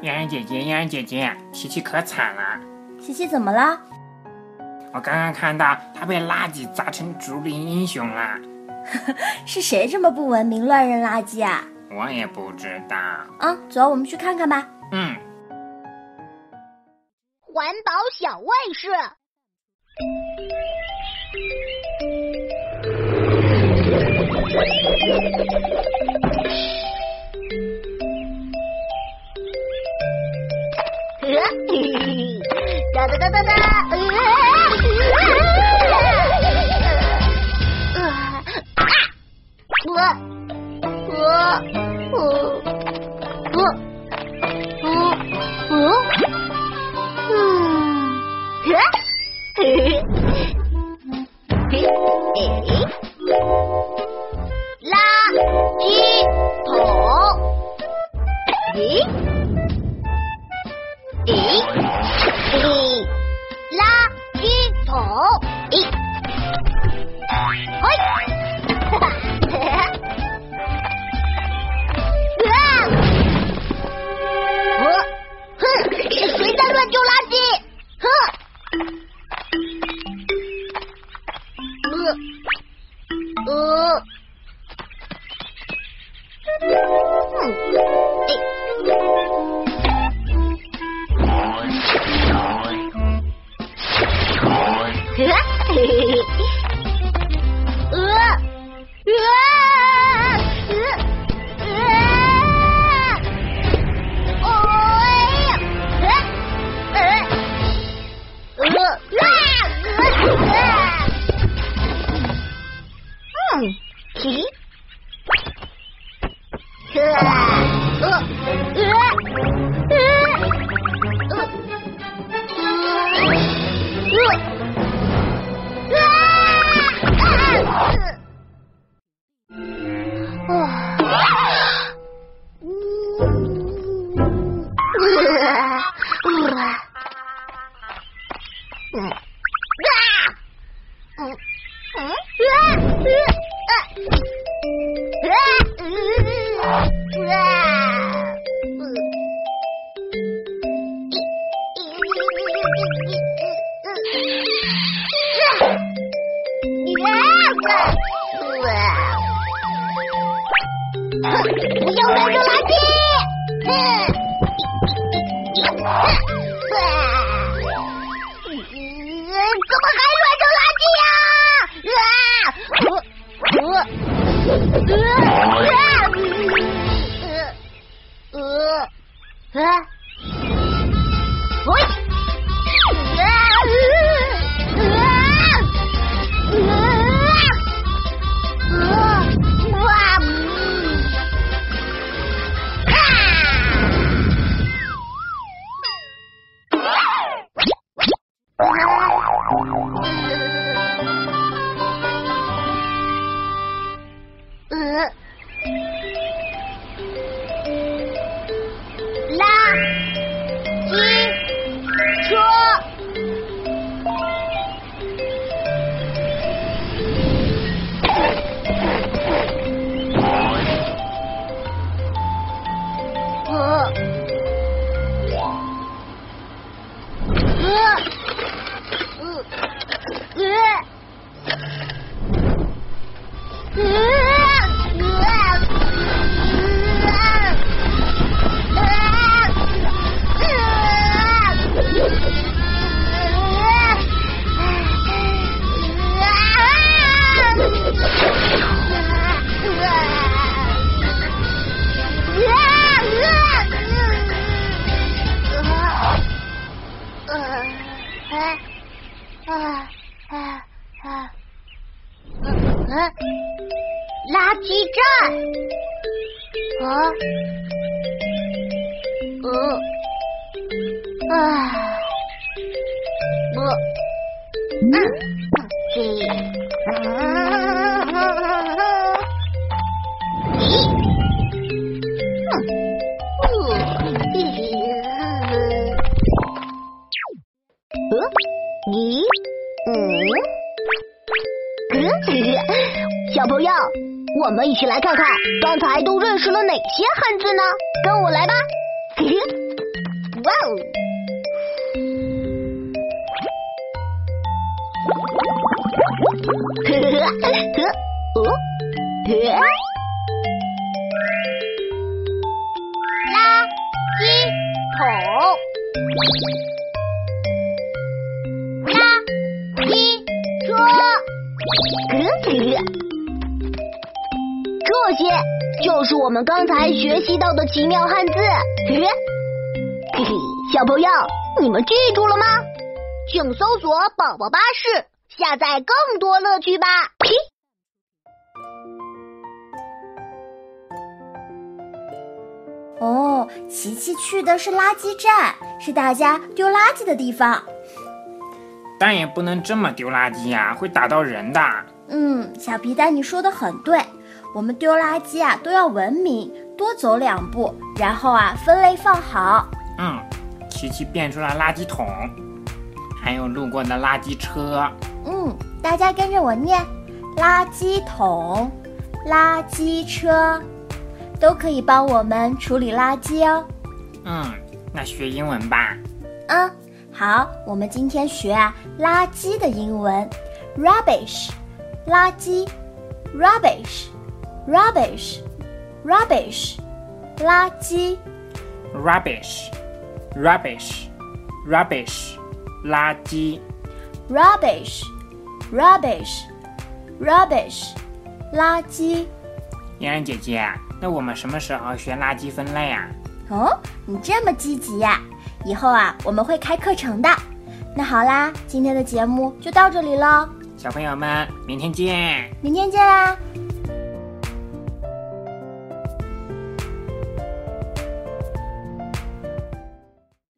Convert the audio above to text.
洋洋姐姐，洋洋姐姐，琪琪可惨了。琪琪怎么了？我刚刚看到他被垃圾砸成竹林英雄了。是谁这么不文明，乱扔垃圾啊？我也不知道。啊，走，我们去看看吧。嗯。环保小卫士。嘿 嘿。嘿嘿，垃呃不要乱扔垃圾！哼！怎么还乱扔垃圾呀？啊！我垃圾站。啊，呃，啊，我，嗯，这，咦，嗯，咦，嗯，小朋友。我们一起来看看刚才都认识了哪些汉字呢？跟我来吧。哇哦！呵呵呵，哦，呵，垃圾桶，就是我们刚才学习到的奇妙汉字。嘿嘿，小朋友，你们记住了吗？请搜索“宝宝巴士”，下载更多乐趣吧。嘿。哦，琪琪去的是垃圾站，是大家丢垃圾的地方。但也不能这么丢垃圾呀，会打到人的。嗯，小皮蛋，你说的很对。我们丢垃圾啊，都要文明，多走两步，然后啊，分类放好。嗯，琪琪变出了垃圾桶，还有路过的垃圾车。嗯，大家跟着我念：垃圾桶、垃圾车，都可以帮我们处理垃圾哦。嗯，那学英文吧。嗯，好，我们今天学啊，垃圾的英文：rubbish，垃圾；rubbish，rubbish，rubbish，垃圾。Rubbish, rubbish, rubbish，垃圾。rubbish, rubbish, rubbish，垃圾。洋洋姐姐，那我们什么时候学垃圾分类啊？哦，你这么积极呀！以后啊，我们会开课程的。那好啦，今天的节目就到这里喽，小朋友们，明天见。明天见啦！